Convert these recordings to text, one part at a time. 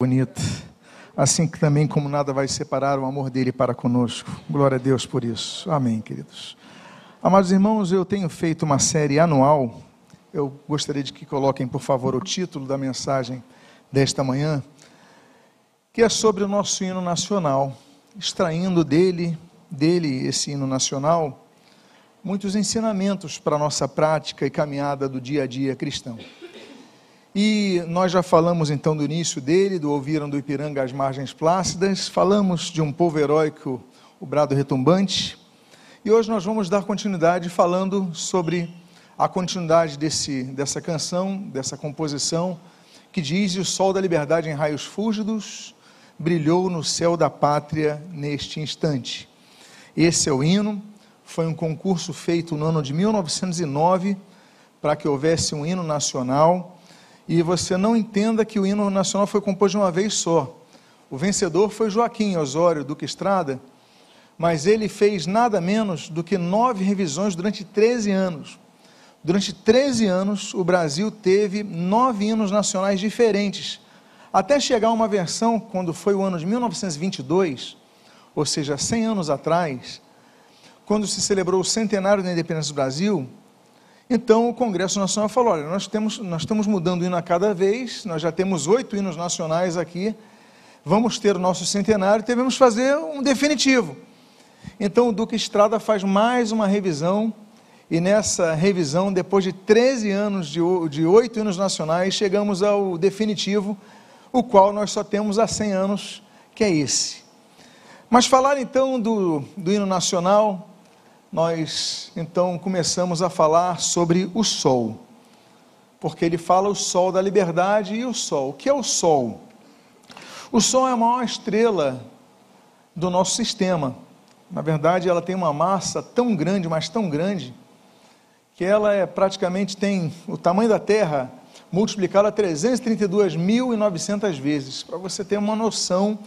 bonito. Assim que também como nada vai separar o amor dele para conosco. Glória a Deus por isso. Amém, queridos. Amados irmãos, eu tenho feito uma série anual. Eu gostaria de que coloquem, por favor, o título da mensagem desta manhã, que é sobre o nosso hino nacional, extraindo dele, dele esse hino nacional, muitos ensinamentos para a nossa prática e caminhada do dia a dia cristão. E nós já falamos então do início dele, do Ouviram do Ipiranga às Margens Plácidas, falamos de um povo heróico, o brado retumbante, e hoje nós vamos dar continuidade falando sobre a continuidade desse, dessa canção, dessa composição, que diz: O sol da liberdade em raios fúlgidos brilhou no céu da pátria neste instante. Esse é o hino, foi um concurso feito no ano de 1909 para que houvesse um hino nacional e você não entenda que o hino nacional foi composto de uma vez só. O vencedor foi Joaquim Osório Duque Estrada, mas ele fez nada menos do que nove revisões durante 13 anos. Durante 13 anos, o Brasil teve nove hinos nacionais diferentes, até chegar a uma versão, quando foi o ano de 1922, ou seja, 100 anos atrás, quando se celebrou o centenário da independência do Brasil, então o Congresso Nacional falou: olha, nós, temos, nós estamos mudando o hino a cada vez, nós já temos oito hinos nacionais aqui, vamos ter o nosso centenário, devemos fazer um definitivo. Então o Duque Estrada faz mais uma revisão, e nessa revisão, depois de 13 anos de oito hinos nacionais, chegamos ao definitivo, o qual nós só temos há 100 anos, que é esse. Mas falar então do, do hino nacional, nós então começamos a falar sobre o sol, porque ele fala o sol da liberdade e o sol. O que é o sol? O sol é a maior estrela do nosso sistema. Na verdade, ela tem uma massa tão grande, mas tão grande, que ela é praticamente tem o tamanho da Terra multiplicado a 332.900 vezes, para você ter uma noção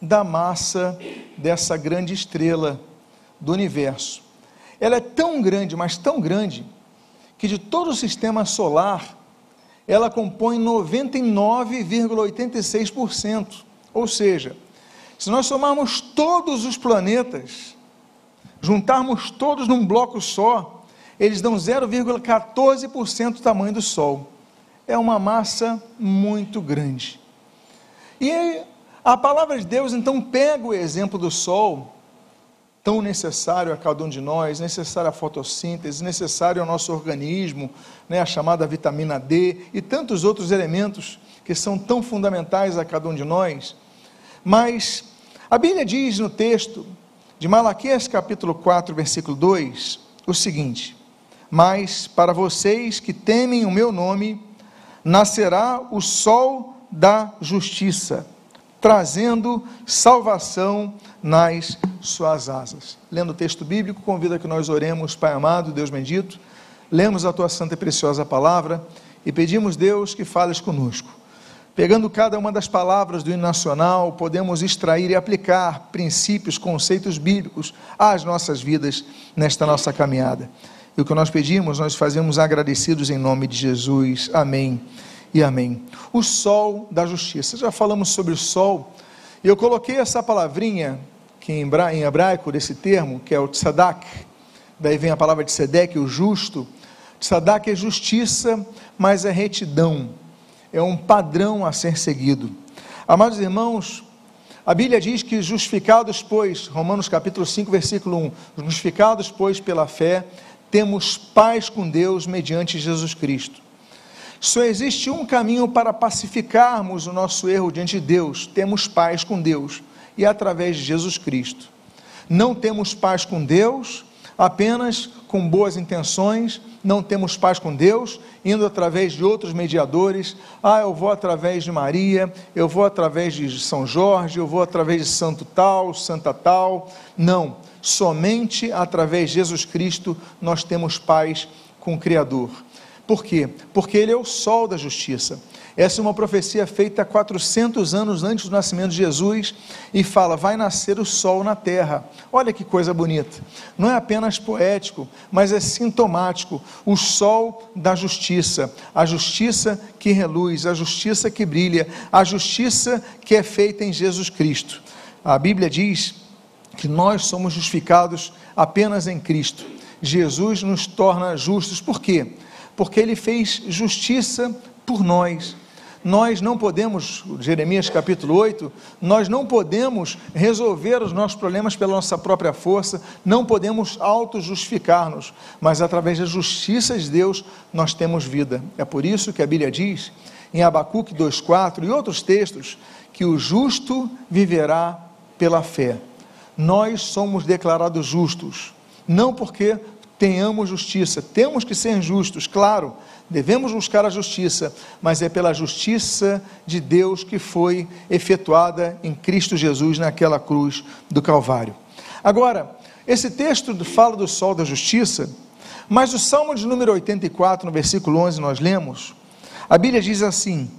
da massa dessa grande estrela do universo. Ela é tão grande, mas tão grande, que de todo o sistema solar, ela compõe 99,86%. Ou seja, se nós somarmos todos os planetas, juntarmos todos num bloco só, eles dão 0,14% do tamanho do Sol. É uma massa muito grande. E a palavra de Deus então pega o exemplo do Sol tão necessário a cada um de nós, necessário a fotossíntese, necessário ao nosso organismo, né, a chamada vitamina D e tantos outros elementos que são tão fundamentais a cada um de nós. Mas a Bíblia diz no texto de Malaquias capítulo 4, versículo 2, o seguinte: Mas para vocês que temem o meu nome, nascerá o sol da justiça trazendo salvação nas suas asas. Lendo o texto bíblico, convido a que nós oremos, Pai amado, Deus bendito, lemos a tua santa e preciosa palavra e pedimos, Deus, que fales conosco. Pegando cada uma das palavras do hino nacional, podemos extrair e aplicar princípios, conceitos bíblicos às nossas vidas nesta nossa caminhada. E o que nós pedimos, nós fazemos agradecidos em nome de Jesus. Amém e amém. O sol da justiça. Já falamos sobre o sol, e eu coloquei essa palavrinha, que em hebraico, desse termo, que é o tzadak, daí vem a palavra de Sedek, o justo. Tzadak é justiça, mas é retidão, é um padrão a ser seguido. Amados irmãos, a Bíblia diz que justificados, pois, Romanos capítulo 5, versículo 1, justificados, pois, pela fé, temos paz com Deus mediante Jesus Cristo. Só existe um caminho para pacificarmos o nosso erro diante de Deus: temos paz com Deus, e através de Jesus Cristo. Não temos paz com Deus apenas com boas intenções, não temos paz com Deus indo através de outros mediadores. Ah, eu vou através de Maria, eu vou através de São Jorge, eu vou através de santo tal, santa tal. Não, somente através de Jesus Cristo nós temos paz com o Criador. Por quê? Porque Ele é o sol da justiça. Essa é uma profecia feita 400 anos antes do nascimento de Jesus e fala: vai nascer o sol na terra. Olha que coisa bonita. Não é apenas poético, mas é sintomático. O sol da justiça, a justiça que reluz, a justiça que brilha, a justiça que é feita em Jesus Cristo. A Bíblia diz que nós somos justificados apenas em Cristo. Jesus nos torna justos. Por quê? Porque ele fez justiça por nós nós não podemos, Jeremias capítulo 8, nós não podemos resolver os nossos problemas pela nossa própria força, não podemos auto-justificar-nos, mas através da justiça de Deus nós temos vida. É por isso que a Bíblia diz, em Abacuque 2,4 e outros textos, que o justo viverá pela fé. Nós somos declarados justos, não porque tenhamos justiça, temos que ser justos, claro, devemos buscar a justiça, mas é pela justiça de Deus que foi efetuada em Cristo Jesus naquela cruz do Calvário. Agora, esse texto fala do sol da justiça, mas o Salmo de número 84, no versículo 11, nós lemos, a Bíblia diz assim: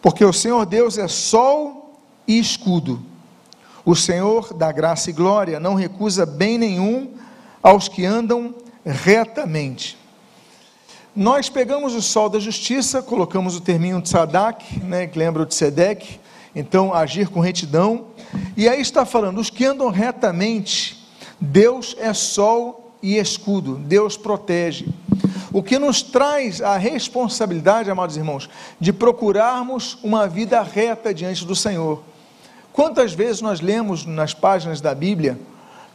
Porque o Senhor Deus é sol e escudo, o Senhor da graça e glória não recusa bem nenhum aos que andam retamente. Nós pegamos o sol da justiça, colocamos o terminho de Sadak, né, que lembra o de Sedek, então agir com retidão, e aí está falando, os que andam retamente, Deus é sol e escudo, Deus protege. O que nos traz a responsabilidade, amados irmãos, de procurarmos uma vida reta diante do Senhor. Quantas vezes nós lemos nas páginas da Bíblia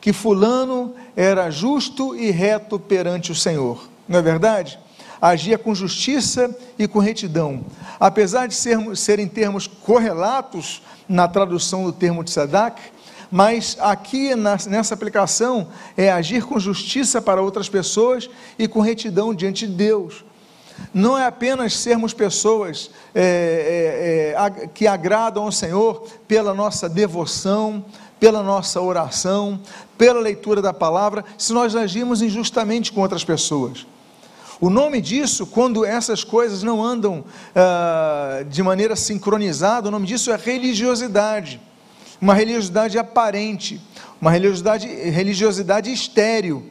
que Fulano era justo e reto perante o Senhor, não é verdade? agia com justiça e com retidão. Apesar de sermos, serem termos correlatos na tradução do termo de Sadak, mas aqui nessa aplicação é agir com justiça para outras pessoas e com retidão diante de Deus. Não é apenas sermos pessoas é, é, é, que agradam ao Senhor pela nossa devoção, pela nossa oração, pela leitura da palavra, se nós agimos injustamente com outras pessoas. O nome disso, quando essas coisas não andam uh, de maneira sincronizada, o nome disso é religiosidade. Uma religiosidade aparente, uma religiosidade, religiosidade estéril.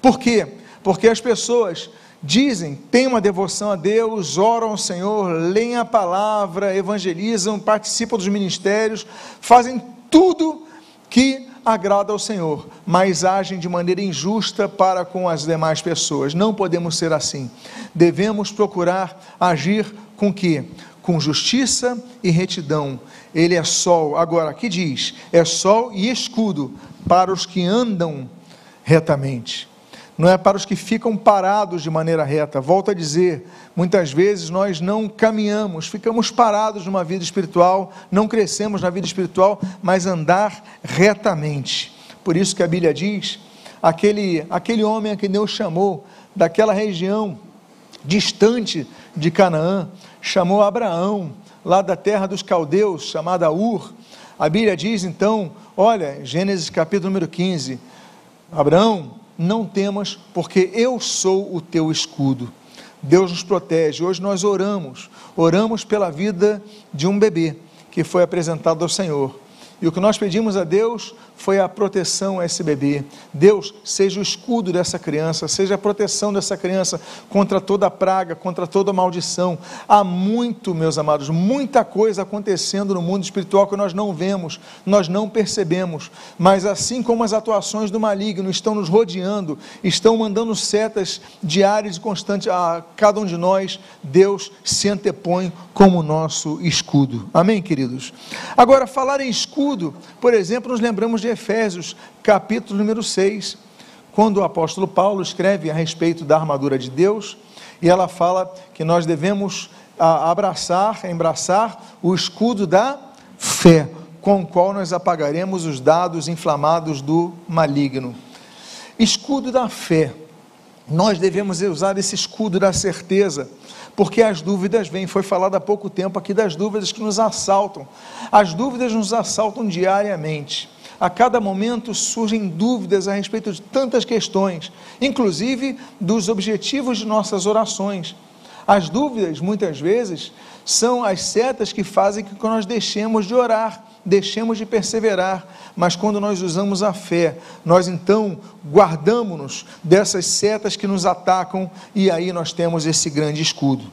Por quê? Porque as pessoas dizem, têm uma devoção a Deus, oram ao Senhor, leem a palavra, evangelizam, participam dos ministérios, fazem tudo que agrada ao Senhor, mas agem de maneira injusta para com as demais pessoas. Não podemos ser assim. Devemos procurar agir com que? Com justiça e retidão. Ele é sol. Agora, aqui diz: é sol e escudo para os que andam retamente não é para os que ficam parados de maneira reta. Volto a dizer, muitas vezes nós não caminhamos, ficamos parados numa vida espiritual, não crescemos na vida espiritual, mas andar retamente. Por isso que a Bíblia diz, aquele, aquele homem a que Deus chamou daquela região distante de Canaã, chamou Abraão, lá da terra dos caldeus, chamada Ur. A Bíblia diz então, olha, Gênesis capítulo número 15, Abraão, não temas, porque eu sou o teu escudo. Deus nos protege. Hoje nós oramos, oramos pela vida de um bebê que foi apresentado ao Senhor. E o que nós pedimos a Deus foi a proteção a esse bebê. Deus, seja o escudo dessa criança, seja a proteção dessa criança contra toda praga, contra toda maldição. Há muito, meus amados, muita coisa acontecendo no mundo espiritual que nós não vemos, nós não percebemos. Mas assim como as atuações do maligno estão nos rodeando, estão mandando setas diárias e constantes a cada um de nós, Deus se antepõe como nosso escudo. Amém, queridos? Agora, falar em escudo, por exemplo, nos lembramos de Efésios, capítulo número 6, quando o apóstolo Paulo escreve a respeito da armadura de Deus, e ela fala que nós devemos abraçar, embraçar o escudo da fé, com o qual nós apagaremos os dados inflamados do maligno. Escudo da fé. Nós devemos usar esse escudo da certeza, porque as dúvidas vêm. Foi falado há pouco tempo aqui das dúvidas que nos assaltam. As dúvidas nos assaltam diariamente. A cada momento surgem dúvidas a respeito de tantas questões, inclusive dos objetivos de nossas orações. As dúvidas, muitas vezes, são as setas que fazem que nós deixemos de orar, deixemos de perseverar. Mas quando nós usamos a fé, nós então guardamos-nos dessas setas que nos atacam e aí nós temos esse grande escudo.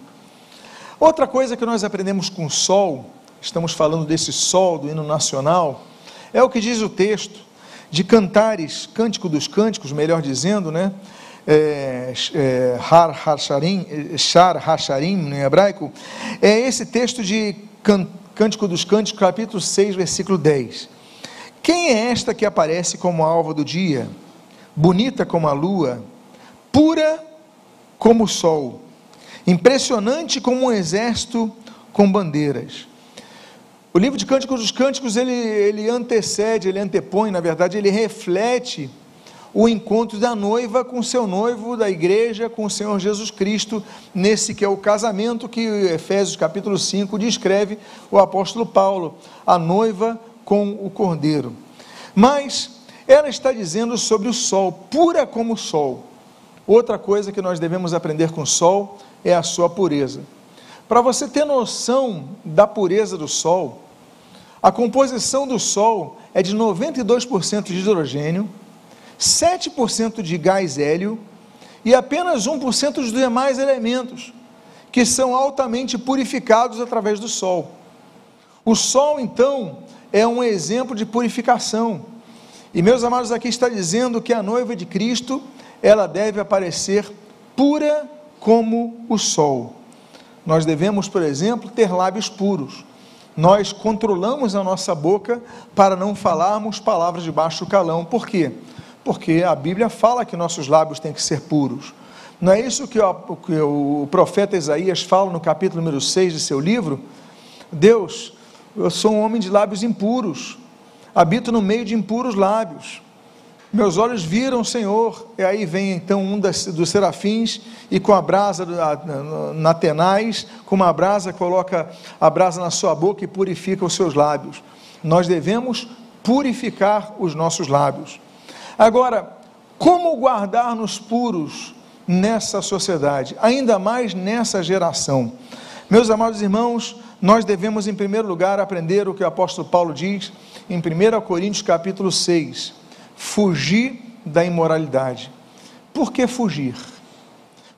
Outra coisa que nós aprendemos com o sol, estamos falando desse sol do hino nacional, é o que diz o texto de Cantares, Cântico dos Cânticos, melhor dizendo, né? É, é, Har Hasharim, Shar Hasharim, no hebraico, é esse texto de Cântico dos Cânticos, capítulo 6, versículo 10. Quem é esta que aparece como a alva do dia, bonita como a lua, pura como o sol, impressionante como um exército com bandeiras? O livro de Cânticos dos Cânticos, ele, ele antecede, ele antepõe, na verdade, ele reflete o encontro da noiva com seu noivo da igreja, com o Senhor Jesus Cristo, nesse que é o casamento que Efésios capítulo 5 descreve o apóstolo Paulo, a noiva com o cordeiro. Mas ela está dizendo sobre o sol, pura como o sol. Outra coisa que nós devemos aprender com o sol é a sua pureza. Para você ter noção da pureza do Sol, a composição do Sol é de 92% de hidrogênio, 7% de gás hélio e apenas 1% dos demais elementos, que são altamente purificados através do Sol. O Sol, então, é um exemplo de purificação. E meus amados, aqui está dizendo que a noiva de Cristo, ela deve aparecer pura como o sol. Nós devemos, por exemplo, ter lábios puros. Nós controlamos a nossa boca para não falarmos palavras de baixo calão. Por quê? Porque a Bíblia fala que nossos lábios têm que ser puros. Não é isso que o, profeta Isaías fala no capítulo número 6 de seu livro? Deus, eu sou um homem de lábios impuros, habito no meio de impuros lábios. Meus olhos viram o Senhor, e aí vem então um das, dos serafins, e com a brasa na tenaz, com uma brasa, coloca a brasa na sua boca e purifica os seus lábios. Nós devemos purificar os nossos lábios. Agora, como guardar-nos puros nessa sociedade, ainda mais nessa geração? Meus amados irmãos, nós devemos, em primeiro lugar, aprender o que o apóstolo Paulo diz em 1 Coríntios capítulo 6 fugir da imoralidade. Por que fugir?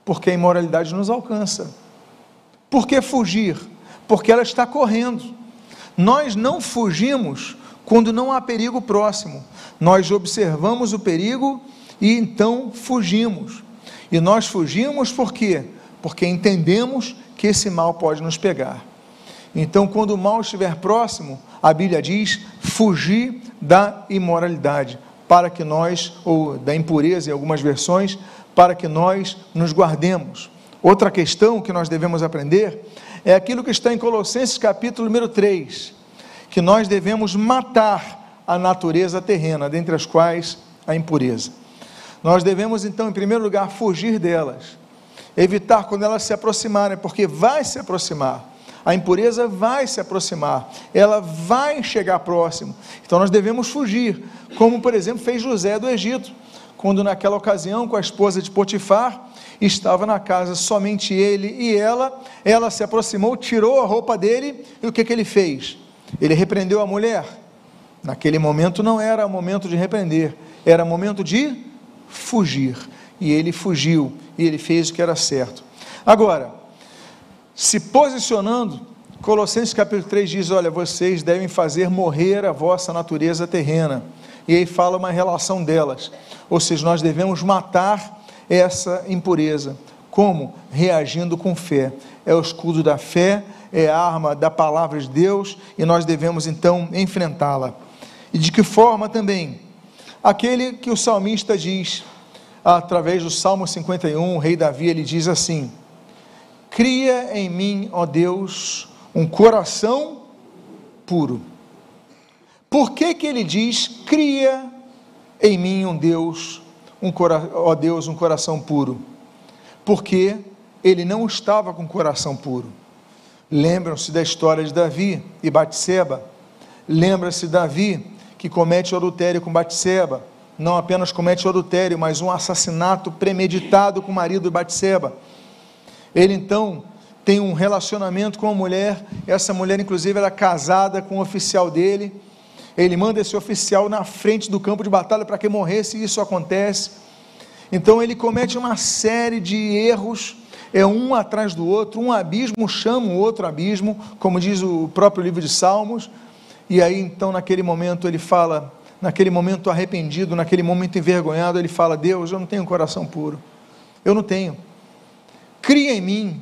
Porque a imoralidade nos alcança. Por que fugir? Porque ela está correndo. Nós não fugimos quando não há perigo próximo. Nós observamos o perigo e então fugimos. E nós fugimos por quê? Porque entendemos que esse mal pode nos pegar. Então, quando o mal estiver próximo, a Bíblia diz: fugir da imoralidade para que nós, ou da impureza em algumas versões, para que nós nos guardemos. Outra questão que nós devemos aprender é aquilo que está em Colossenses capítulo número 3, que nós devemos matar a natureza terrena, dentre as quais a impureza. Nós devemos então, em primeiro lugar, fugir delas, evitar quando elas se aproximarem, porque vai se aproximar a impureza vai se aproximar, ela vai chegar próximo. Então nós devemos fugir, como por exemplo fez José do Egito, quando naquela ocasião com a esposa de Potifar, estava na casa somente ele e ela, ela se aproximou, tirou a roupa dele e o que, que ele fez? Ele repreendeu a mulher. Naquele momento não era momento de repreender, era momento de fugir. E ele fugiu e ele fez o que era certo. Agora, se posicionando, Colossenses capítulo 3 diz: Olha, vocês devem fazer morrer a vossa natureza terrena. E aí fala uma relação delas. Ou seja, nós devemos matar essa impureza. Como? Reagindo com fé. É o escudo da fé, é a arma da palavra de Deus e nós devemos então enfrentá-la. E de que forma também? Aquele que o salmista diz, através do Salmo 51, o rei Davi, ele diz assim: Cria em mim, ó Deus, um coração puro. Por que, que ele diz: Cria em mim um Deus, um ó Deus, um coração puro? Porque ele não estava com coração puro. Lembram-se da história de Davi e Batseba. Lembra-se Davi que comete o adultério com Batseba. Não apenas comete o adultério, mas um assassinato premeditado com o marido de Batseba Ele então tem um relacionamento com uma mulher, essa mulher, inclusive, era casada com um oficial dele. Ele manda esse oficial na frente do campo de batalha para que morresse, e isso acontece. Então ele comete uma série de erros, é um atrás do outro, um abismo chama o outro abismo, como diz o próprio livro de Salmos. E aí então naquele momento ele fala, naquele momento arrependido, naquele momento envergonhado, ele fala: Deus, eu não tenho coração puro, eu não tenho. Cria em mim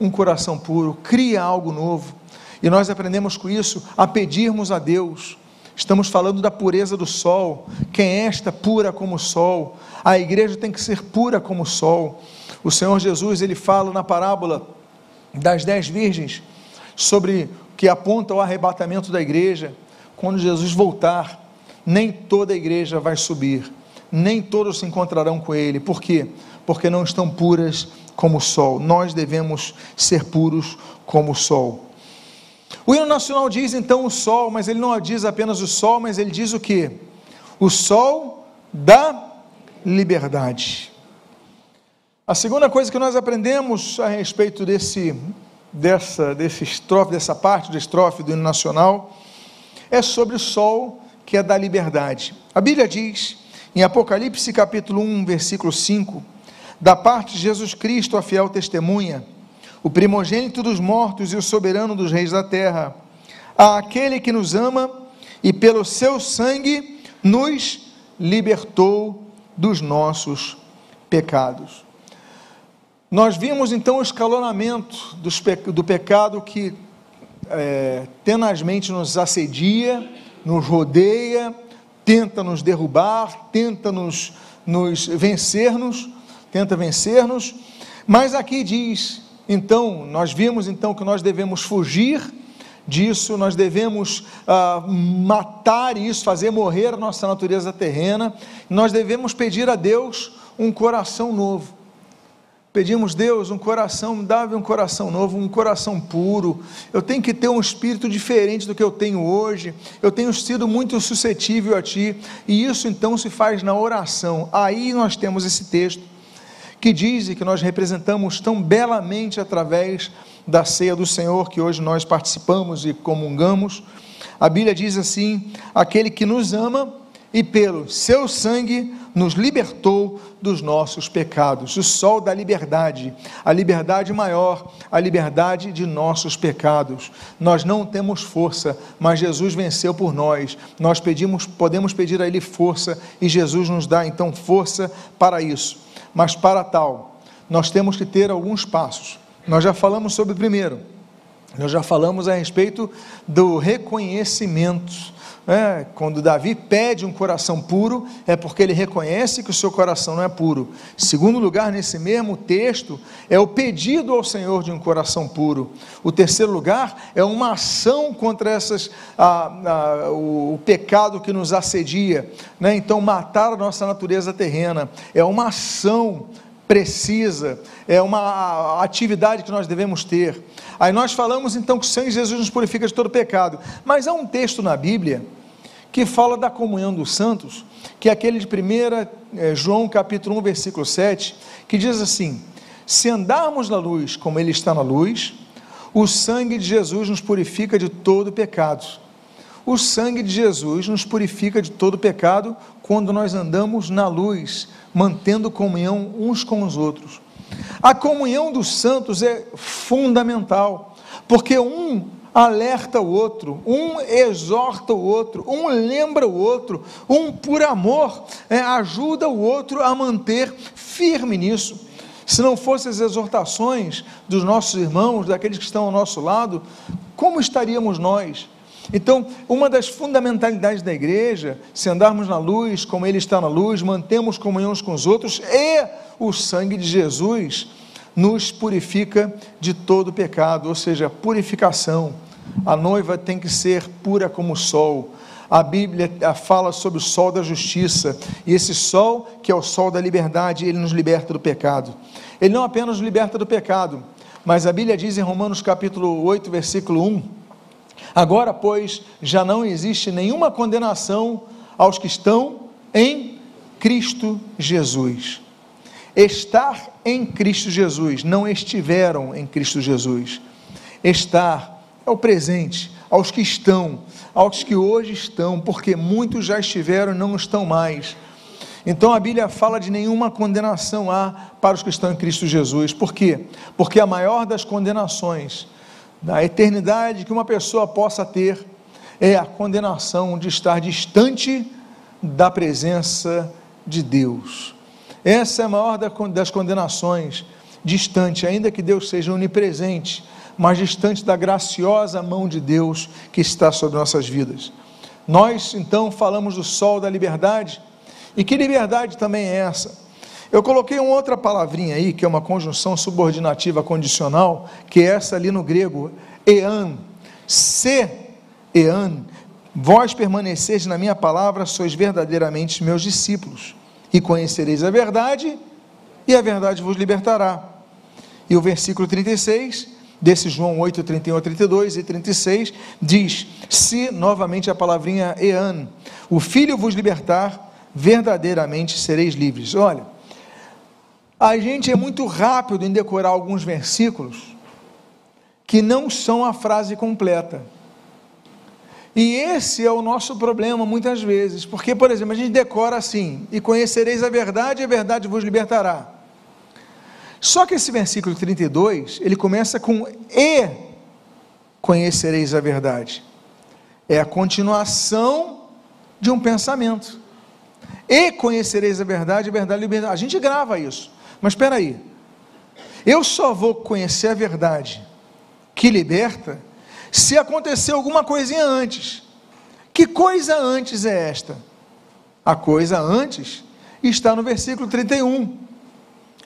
um coração puro, cria algo novo. E nós aprendemos com isso a pedirmos a Deus. Estamos falando da pureza do sol. Quem é esta pura como o sol? A igreja tem que ser pura como o sol. O Senhor Jesus, ele fala na parábola das dez virgens sobre que aponta o arrebatamento da igreja. Quando Jesus voltar, nem toda a igreja vai subir, nem todos se encontrarão com ele. Por quê? Porque não estão puras como o sol. Nós devemos ser puros como o sol. O hino nacional diz então o sol, mas ele não diz apenas o sol, mas ele diz o que? O sol da liberdade. A segunda coisa que nós aprendemos a respeito desse, dessa, desse estrofe, dessa parte da estrofe do hino nacional, é sobre o sol que é da liberdade. A Bíblia diz, em Apocalipse capítulo 1, versículo 5, da parte de Jesus Cristo, a fiel testemunha, o primogênito dos mortos e o soberano dos reis da terra, a aquele que nos ama e pelo seu sangue nos libertou dos nossos pecados. Nós vimos então o escalonamento do pecado que é, tenazmente nos assedia, nos rodeia, tenta nos derrubar, tenta nos, nos vencer-nos tenta vencer-nos, mas aqui diz, então, nós vimos então que nós devemos fugir disso, nós devemos ah, matar isso, fazer morrer a nossa natureza terrena, nós devemos pedir a Deus um coração novo. Pedimos, Deus, um coração, dá-me um coração novo, um coração puro. Eu tenho que ter um espírito diferente do que eu tenho hoje. Eu tenho sido muito suscetível a Ti. E isso então se faz na oração. Aí nós temos esse texto que diz e que nós representamos tão belamente através da ceia do Senhor que hoje nós participamos e comungamos. A Bíblia diz assim: aquele que nos ama e pelo seu sangue nos libertou dos nossos pecados. O sol da liberdade, a liberdade maior, a liberdade de nossos pecados. Nós não temos força, mas Jesus venceu por nós. Nós pedimos, podemos pedir a ele força e Jesus nos dá então força para isso. Mas para tal, nós temos que ter alguns passos. Nós já falamos sobre o primeiro, nós já falamos a respeito do reconhecimento. É, quando Davi pede um coração puro, é porque ele reconhece que o seu coração não é puro. Segundo lugar, nesse mesmo texto, é o pedido ao Senhor de um coração puro. O terceiro lugar é uma ação contra essas, a, a, o, o, pecado que nos assedia. Né? Então, matar a nossa natureza terrena é uma ação precisa, é uma atividade que nós devemos ter. Aí nós falamos então que o sangue de Jesus nos purifica de todo pecado, mas há um texto na Bíblia que fala da comunhão dos santos, que é aquele de 1 é, João capítulo 1, versículo 7, que diz assim: Se andarmos na luz como Ele está na luz, o sangue de Jesus nos purifica de todo pecado. O sangue de Jesus nos purifica de todo pecado quando nós andamos na luz, mantendo comunhão uns com os outros. A comunhão dos santos é fundamental, porque um alerta o outro, um exorta o outro, um lembra o outro, um por amor é, ajuda o outro a manter firme nisso. Se não fossem as exortações dos nossos irmãos, daqueles que estão ao nosso lado, como estaríamos nós? Então, uma das fundamentalidades da igreja, se andarmos na luz, como Ele está na luz, mantemos comunhão uns com os outros, e o sangue de Jesus nos purifica de todo pecado, ou seja, purificação. A noiva tem que ser pura como o sol. A Bíblia fala sobre o sol da justiça, e esse sol, que é o sol da liberdade, ele nos liberta do pecado. Ele não apenas nos liberta do pecado, mas a Bíblia diz em Romanos capítulo 8, versículo 1: Agora, pois, já não existe nenhuma condenação aos que estão em Cristo Jesus. estar em Cristo Jesus, não estiveram em Cristo Jesus. Estar é o presente, aos que estão, aos que hoje estão, porque muitos já estiveram e não estão mais. Então a Bíblia fala de nenhuma condenação há para os que estão em Cristo Jesus. Por quê? Porque a maior das condenações da eternidade que uma pessoa possa ter é a condenação de estar distante da presença de Deus. Essa é a maior das condenações, distante, ainda que Deus seja onipresente, mas distante da graciosa mão de Deus que está sobre nossas vidas. Nós então falamos do sol da liberdade, e que liberdade também é essa? Eu coloquei uma outra palavrinha aí, que é uma conjunção subordinativa condicional, que é essa ali no grego, ean. Se, ean, vós permaneceis na minha palavra, sois verdadeiramente meus discípulos, e conhecereis a verdade, e a verdade vos libertará. E o versículo 36, desse João 8, 31 a 32 e 36, diz: Se, novamente a palavrinha ean, o Filho vos libertar, verdadeiramente sereis livres. Olha, a gente é muito rápido em decorar alguns versículos que não são a frase completa. E esse é o nosso problema muitas vezes, porque, por exemplo, a gente decora assim: e conhecereis a verdade, e a verdade vos libertará. Só que esse versículo 32, ele começa com e conhecereis a verdade. É a continuação de um pensamento. E conhecereis a verdade, a verdade libertará. A gente grava isso. Mas espera aí. Eu só vou conhecer a verdade que liberta se acontecer alguma coisinha antes. Que coisa antes é esta? A coisa antes está no versículo 31.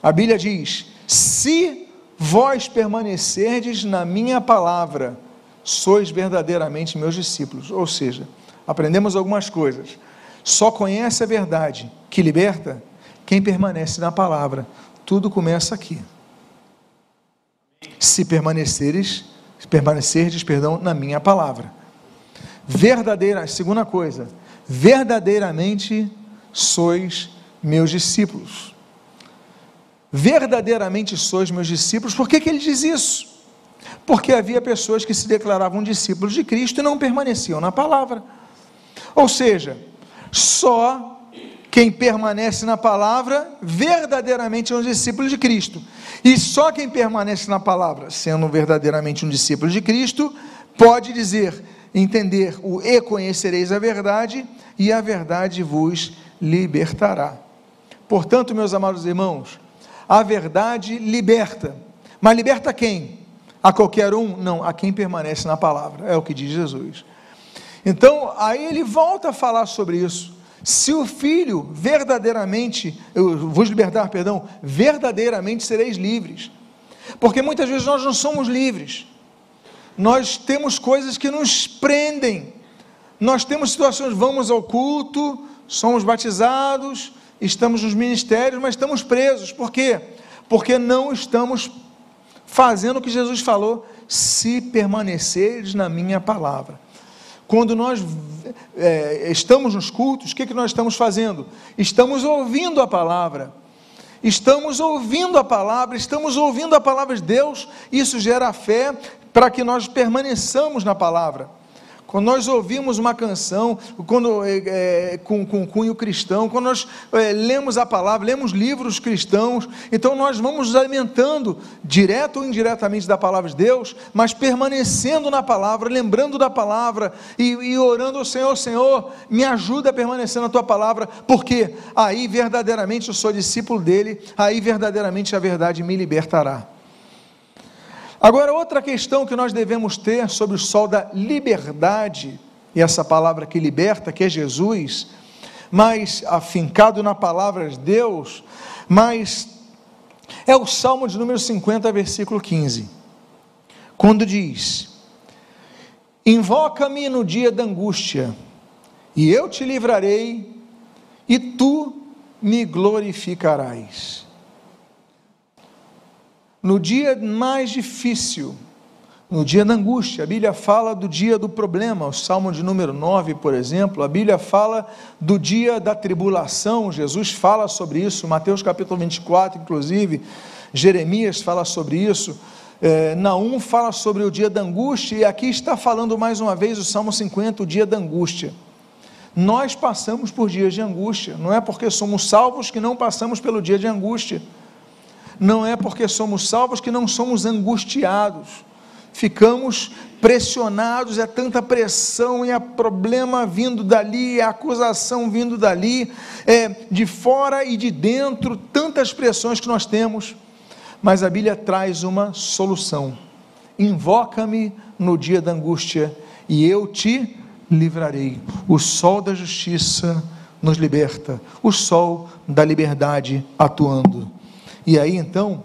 A Bíblia diz: Se vós permanecerdes na minha palavra, sois verdadeiramente meus discípulos. Ou seja, aprendemos algumas coisas. Só conhece a verdade que liberta quem permanece na palavra. Tudo começa aqui. Se permaneceres, permanecerdes, perdão, na minha palavra. Verdadeira, segunda coisa, verdadeiramente sois meus discípulos. Verdadeiramente sois meus discípulos. Por que, que ele diz isso? Porque havia pessoas que se declaravam discípulos de Cristo e não permaneciam na palavra. Ou seja, só quem permanece na palavra verdadeiramente é um discípulo de Cristo. E só quem permanece na palavra, sendo verdadeiramente um discípulo de Cristo, pode dizer, entender o e conhecereis a verdade, e a verdade vos libertará. Portanto, meus amados irmãos, a verdade liberta. Mas liberta quem? A qualquer um? Não, a quem permanece na palavra. É o que diz Jesus. Então, aí ele volta a falar sobre isso. Se o filho verdadeiramente, eu vos libertar, perdão, verdadeiramente sereis livres. Porque muitas vezes nós não somos livres. Nós temos coisas que nos prendem. Nós temos situações, vamos ao culto, somos batizados, estamos nos ministérios, mas estamos presos. Por quê? Porque não estamos fazendo o que Jesus falou, se permaneceres na minha palavra. Quando nós é, estamos nos cultos, o que, que nós estamos fazendo? Estamos ouvindo a palavra. Estamos ouvindo a palavra, estamos ouvindo a palavra de Deus, isso gera fé para que nós permaneçamos na palavra. Quando nós ouvimos uma canção quando, é, é, com, com cunho cristão, quando nós é, lemos a palavra, lemos livros cristãos, então nós vamos nos alimentando, direto ou indiretamente, da palavra de Deus, mas permanecendo na palavra, lembrando da palavra e, e orando ao Senhor: Senhor, me ajuda a permanecer na tua palavra, porque aí verdadeiramente eu sou discípulo dele, aí verdadeiramente a verdade me libertará. Agora, outra questão que nós devemos ter sobre o sol da liberdade, e essa palavra que liberta, que é Jesus, mas afincado na palavra de Deus, mas é o Salmo de número 50, versículo 15, quando diz: Invoca-me no dia da angústia, e eu te livrarei, e tu me glorificarás no dia mais difícil, no dia da angústia. A Bíblia fala do dia do problema, o Salmo de número 9, por exemplo. A Bíblia fala do dia da tribulação, Jesus fala sobre isso, Mateus capítulo 24, inclusive, Jeremias fala sobre isso. É, Naum fala sobre o dia da angústia, e aqui está falando mais uma vez o Salmo 50, o dia da angústia. Nós passamos por dias de angústia, não é porque somos salvos que não passamos pelo dia de angústia, não é porque somos salvos que não somos angustiados ficamos pressionados, é tanta pressão, e é problema vindo dali, é acusação vindo dali, é de fora e de dentro, tantas pressões que nós temos, mas a Bíblia traz uma solução. Invoca-me no dia da angústia e eu te livrarei. O sol da justiça nos liberta, o sol da liberdade atuando. E aí então,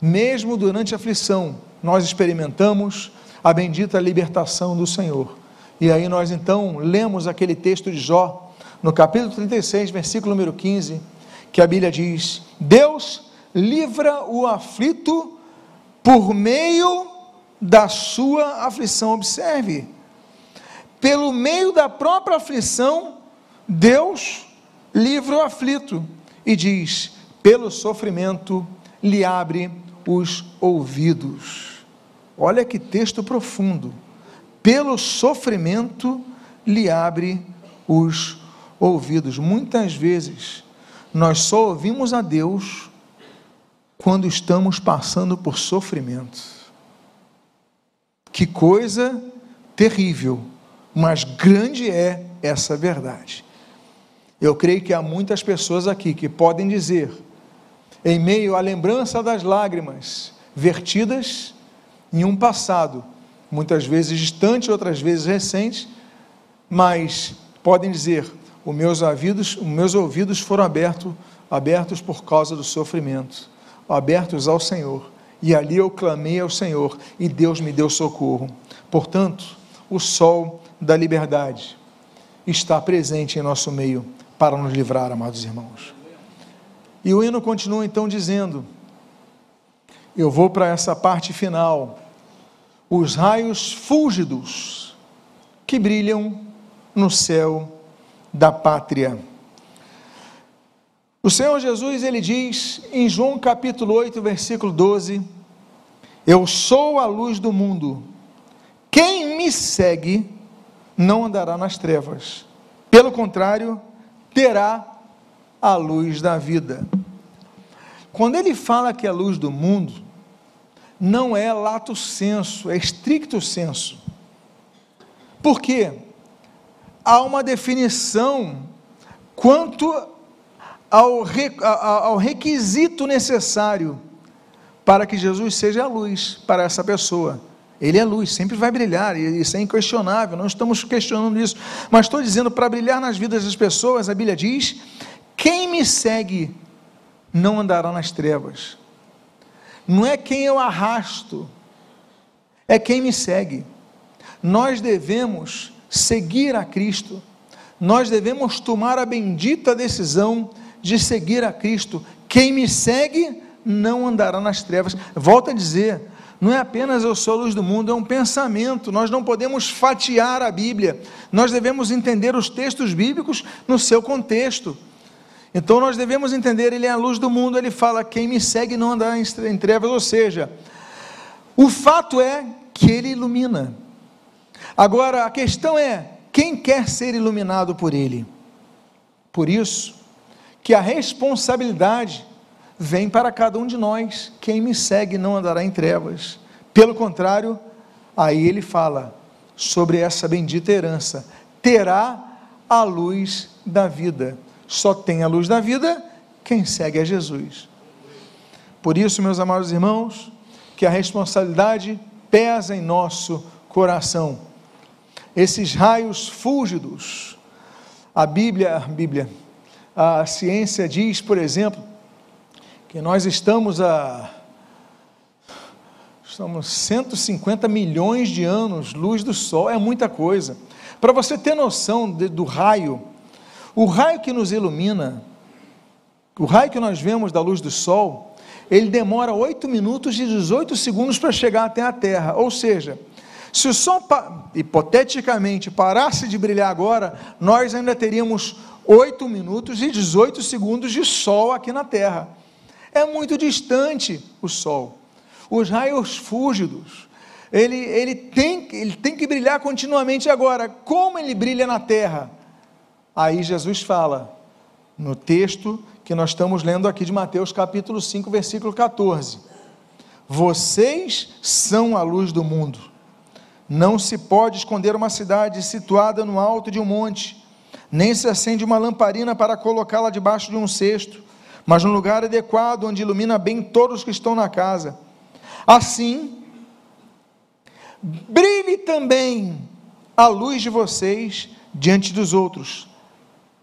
mesmo durante a aflição, nós experimentamos a bendita libertação do Senhor. E aí nós então lemos aquele texto de Jó, no capítulo 36, versículo número 15, que a Bíblia diz: Deus livra o aflito por meio da sua aflição. Observe, pelo meio da própria aflição, Deus livra o aflito e diz: pelo sofrimento lhe abre os ouvidos. Olha que texto profundo. Pelo sofrimento lhe abre os ouvidos. Muitas vezes nós só ouvimos a Deus quando estamos passando por sofrimento. Que coisa terrível, mas grande é essa verdade. Eu creio que há muitas pessoas aqui que podem dizer: em meio à lembrança das lágrimas vertidas em um passado, muitas vezes distante, outras vezes recente, mas podem dizer: os meus ouvidos, os meus ouvidos foram abertos, abertos por causa do sofrimento, abertos ao Senhor. E ali eu clamei ao Senhor e Deus me deu socorro. Portanto, o sol da liberdade está presente em nosso meio para nos livrar, amados irmãos. E o hino continua então dizendo: Eu vou para essa parte final. Os raios fúlgidos que brilham no céu da pátria. O Senhor Jesus, ele diz em João capítulo 8, versículo 12: Eu sou a luz do mundo. Quem me segue não andará nas trevas. Pelo contrário, terá a luz da vida. Quando ele fala que é a luz do mundo, não é lato senso, é estricto senso. Por quê? Há uma definição quanto ao, requisito necessário para que Jesus seja a luz para essa pessoa. Ele é luz, sempre vai brilhar, isso é inquestionável, não estamos questionando isso, mas estou dizendo, para brilhar nas vidas das pessoas, a Bíblia diz quem me segue não andará nas trevas. Não é quem eu arrasto, é quem me segue. Nós devemos seguir a Cristo. Nós devemos tomar a bendita decisão de seguir a Cristo. Quem me segue não andará nas trevas. Volto a dizer, não é apenas eu sou a luz do mundo, é um pensamento. Nós não podemos fatiar a Bíblia. Nós devemos entender os textos bíblicos no seu contexto. Então nós devemos entender, ele é a luz do mundo, ele fala: quem me segue não andará em trevas, ou seja, o fato é que ele ilumina. Agora a questão é: quem quer ser iluminado por ele? Por isso que a responsabilidade vem para cada um de nós. Quem me segue não andará em trevas. Pelo contrário, aí ele fala sobre essa bendita herança: terá a luz da vida só tem a luz da vida quem segue a Jesus. Por isso, meus amados irmãos, que a responsabilidade pesa em nosso coração. Esses raios fúlgidos, a Bíblia, a Bíblia, a ciência diz, por exemplo, que nós estamos a estamos 150 milhões de anos luz do sol, é muita coisa. Para você ter noção de, do raio o raio que nos ilumina, o raio que nós vemos da luz do sol, ele demora 8 minutos e 18 segundos para chegar até a Terra. Ou seja, se o Sol, hipoteticamente, parasse de brilhar agora, nós ainda teríamos 8 minutos e 18 segundos de Sol aqui na Terra. É muito distante o Sol. Os raios fúlgidos, ele, ele, tem, ele tem que brilhar continuamente agora. Como ele brilha na Terra? Aí Jesus fala, no texto que nós estamos lendo aqui de Mateus capítulo 5, versículo 14. Vocês são a luz do mundo. Não se pode esconder uma cidade situada no alto de um monte, nem se acende uma lamparina para colocá-la debaixo de um cesto, mas no lugar adequado onde ilumina bem todos que estão na casa. Assim, brilhe também a luz de vocês diante dos outros,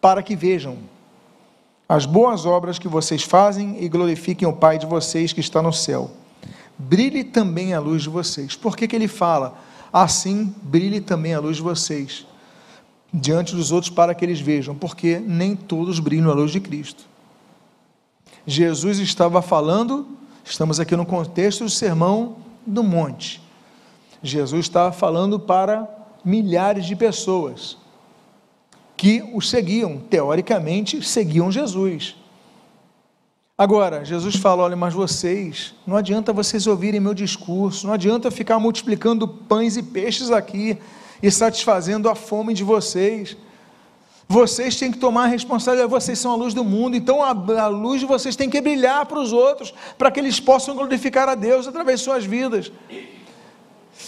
para que vejam as boas obras que vocês fazem e glorifiquem o Pai de vocês que está no céu. Brilhe também a luz de vocês. Por que, que ele fala? Assim brilhe também a luz de vocês diante dos outros para que eles vejam, porque nem todos brilham a luz de Cristo. Jesus estava falando, estamos aqui no contexto do sermão do monte. Jesus estava falando para milhares de pessoas que o seguiam, teoricamente, seguiam Jesus. Agora, Jesus fala: olha, mas vocês, não adianta vocês ouvirem meu discurso, não adianta ficar multiplicando pães e peixes aqui e satisfazendo a fome de vocês. Vocês têm que tomar a responsabilidade, vocês são a luz do mundo, então a, a luz de vocês tem que brilhar para os outros, para que eles possam glorificar a Deus através de suas vidas.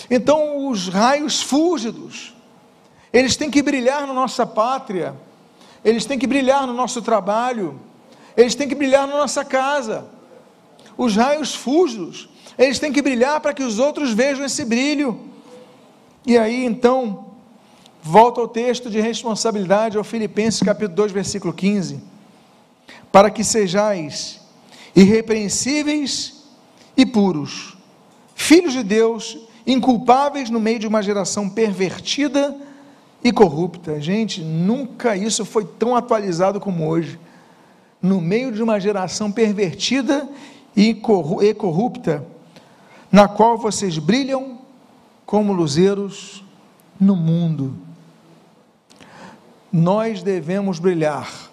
Então, os raios fúlgidos, eles têm que brilhar na nossa pátria, eles têm que brilhar no nosso trabalho, eles têm que brilhar na nossa casa. Os raios fúlgidos, eles têm que brilhar para que os outros vejam esse brilho. E aí então, volta ao texto de responsabilidade, ao Filipenses capítulo 2, versículo 15. Para que sejais irrepreensíveis e puros, filhos de Deus, inculpáveis no meio de uma geração pervertida e corrupta. Gente, nunca isso foi tão atualizado como hoje. No meio de uma geração pervertida e corrupta, na qual vocês brilham como luzeiros no mundo. Nós devemos brilhar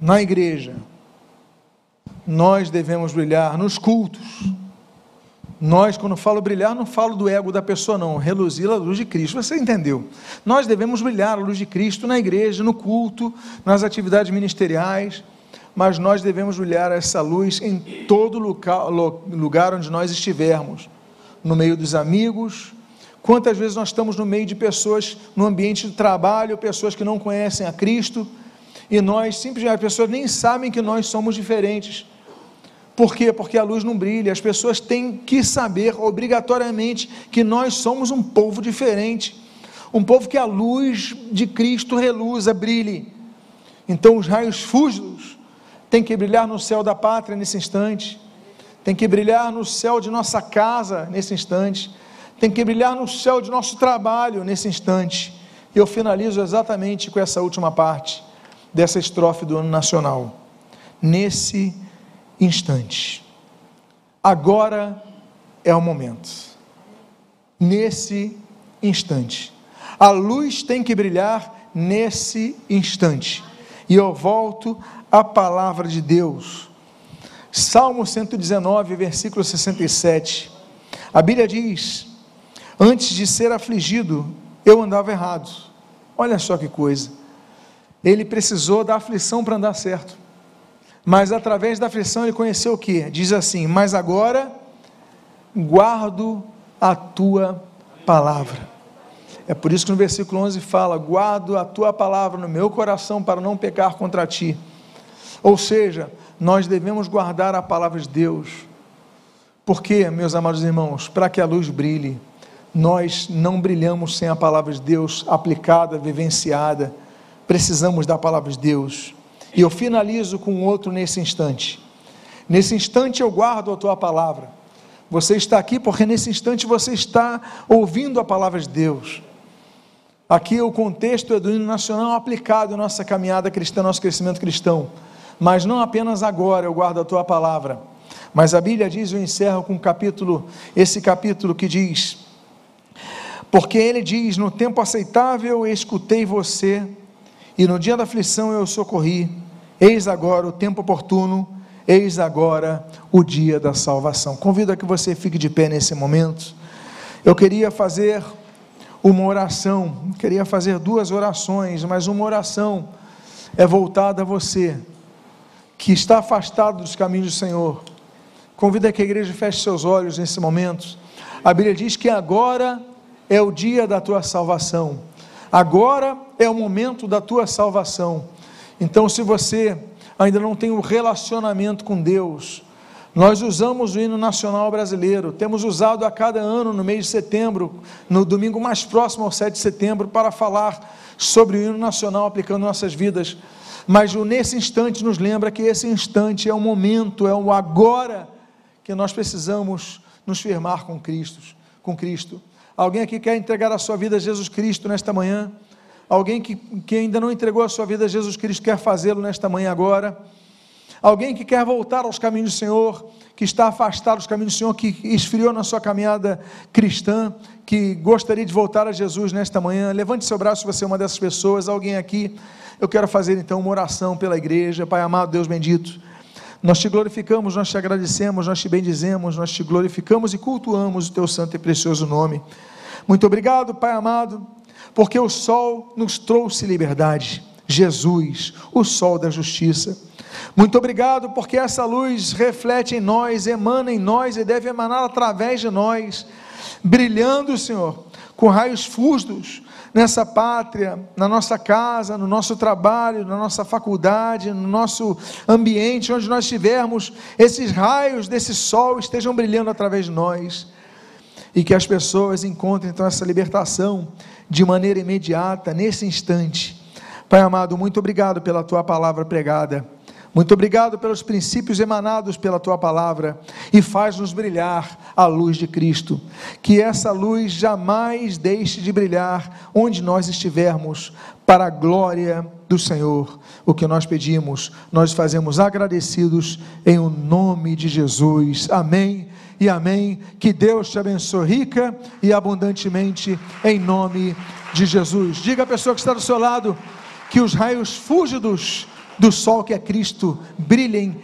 na igreja, nós devemos brilhar nos cultos nós, quando falo brilhar, não falo do ego da pessoa, não. Reluzir a luz de Cristo. Você entendeu? Nós devemos brilhar a luz de Cristo na igreja, no culto, nas atividades ministeriais, mas nós devemos brilhar essa luz em todo lugar onde nós estivermos no meio dos amigos. Quantas vezes nós estamos no meio de pessoas, no ambiente de trabalho, pessoas que não conhecem a Cristo, e nós simplesmente, as pessoas nem sabem que nós somos diferentes por quê? Porque a luz não brilha. As pessoas têm que saber obrigatoriamente que nós somos um povo diferente. Um povo que a luz de Cristo reluza, brilhe. Então os raios fúlgidos têm que brilhar no céu da pátria nesse instante. Tem que brilhar no céu de nossa casa nesse instante. Tem que brilhar no céu de nosso trabalho nesse instante. E eu finalizo exatamente com essa última parte dessa estrofe do ano nacional. Nesse instante instante. Agora é o momento. Nesse instante. A luz tem que brilhar nesse instante. E eu volto à palavra de Deus. Salmo 119, versículo 67. A Bíblia diz: Antes de ser afligido, eu andava errado. Olha só que coisa. Ele precisou da aflição para andar certo. Mas através da aflição ele conheceu o que? Diz assim: Mas agora guardo a tua palavra. É por isso que no versículo 11 fala: Guardo a tua palavra no meu coração para não pecar contra ti. Ou seja, nós devemos guardar a palavra de Deus. Porque, meus amados irmãos, para que a luz brilhe, nós não brilhamos sem a palavra de Deus aplicada, vivenciada. Precisamos da palavra de Deus. E eu finalizo com outro nesse instante. Nesse instante eu guardo a tua palavra. Você está aqui porque nesse instante você está ouvindo a palavra de Deus. Aqui o contexto é do hino nacional aplicado à nossa caminhada cristã, nosso crescimento cristão. Mas não apenas agora eu guardo a tua palavra, Mas a Bíblia diz, eu encerro com um capítulo, esse capítulo que diz: Porque ele diz: No tempo aceitável escutei você, e no dia da aflição eu socorri. Eis agora o tempo oportuno, eis agora o dia da salvação. Convido a que você fique de pé nesse momento. Eu queria fazer uma oração, queria fazer duas orações, mas uma oração é voltada a você que está afastado dos caminhos do Senhor. Convida que a igreja feche seus olhos nesse momento. A Bíblia diz que agora é o dia da tua salvação. Agora é o momento da tua salvação. Então, se você ainda não tem um relacionamento com Deus, nós usamos o hino nacional brasileiro, temos usado a cada ano no mês de setembro, no domingo mais próximo ao 7 de setembro, para falar sobre o hino nacional aplicando nossas vidas. Mas nesse instante nos lembra que esse instante é o momento, é o agora que nós precisamos nos firmar com Cristo, com Cristo. Alguém aqui quer entregar a sua vida a Jesus Cristo nesta manhã? Alguém que, que ainda não entregou a sua vida a Jesus Cristo quer fazê-lo nesta manhã agora? Alguém que quer voltar aos caminhos do Senhor, que está afastado dos caminhos do Senhor, que esfriou na sua caminhada cristã, que gostaria de voltar a Jesus nesta manhã, levante seu braço se você é uma dessas pessoas. Alguém aqui, eu quero fazer então uma oração pela igreja. Pai amado, Deus bendito, nós te glorificamos, nós te agradecemos, nós te bendizemos, nós te glorificamos e cultuamos o teu santo e precioso nome. Muito obrigado, Pai amado, porque o sol nos trouxe liberdade. Jesus, o sol da justiça. Muito obrigado, porque essa luz reflete em nós, emana em nós e deve emanar através de nós, brilhando, Senhor, com raios fustos nessa pátria, na nossa casa, no nosso trabalho, na nossa faculdade, no nosso ambiente, onde nós estivermos, esses raios desse sol estejam brilhando através de nós e que as pessoas encontrem então essa libertação de maneira imediata, nesse instante. Pai amado, muito obrigado pela tua palavra pregada. Muito obrigado pelos princípios emanados pela tua palavra e faz-nos brilhar a luz de Cristo. Que essa luz jamais deixe de brilhar onde nós estivermos, para a glória do Senhor. O que nós pedimos, nós fazemos agradecidos em o nome de Jesus. Amém e amém. Que Deus te abençoe rica e abundantemente em nome de Jesus. Diga à pessoa que está do seu lado que os raios fúlgidos do sol que é Cristo brilhem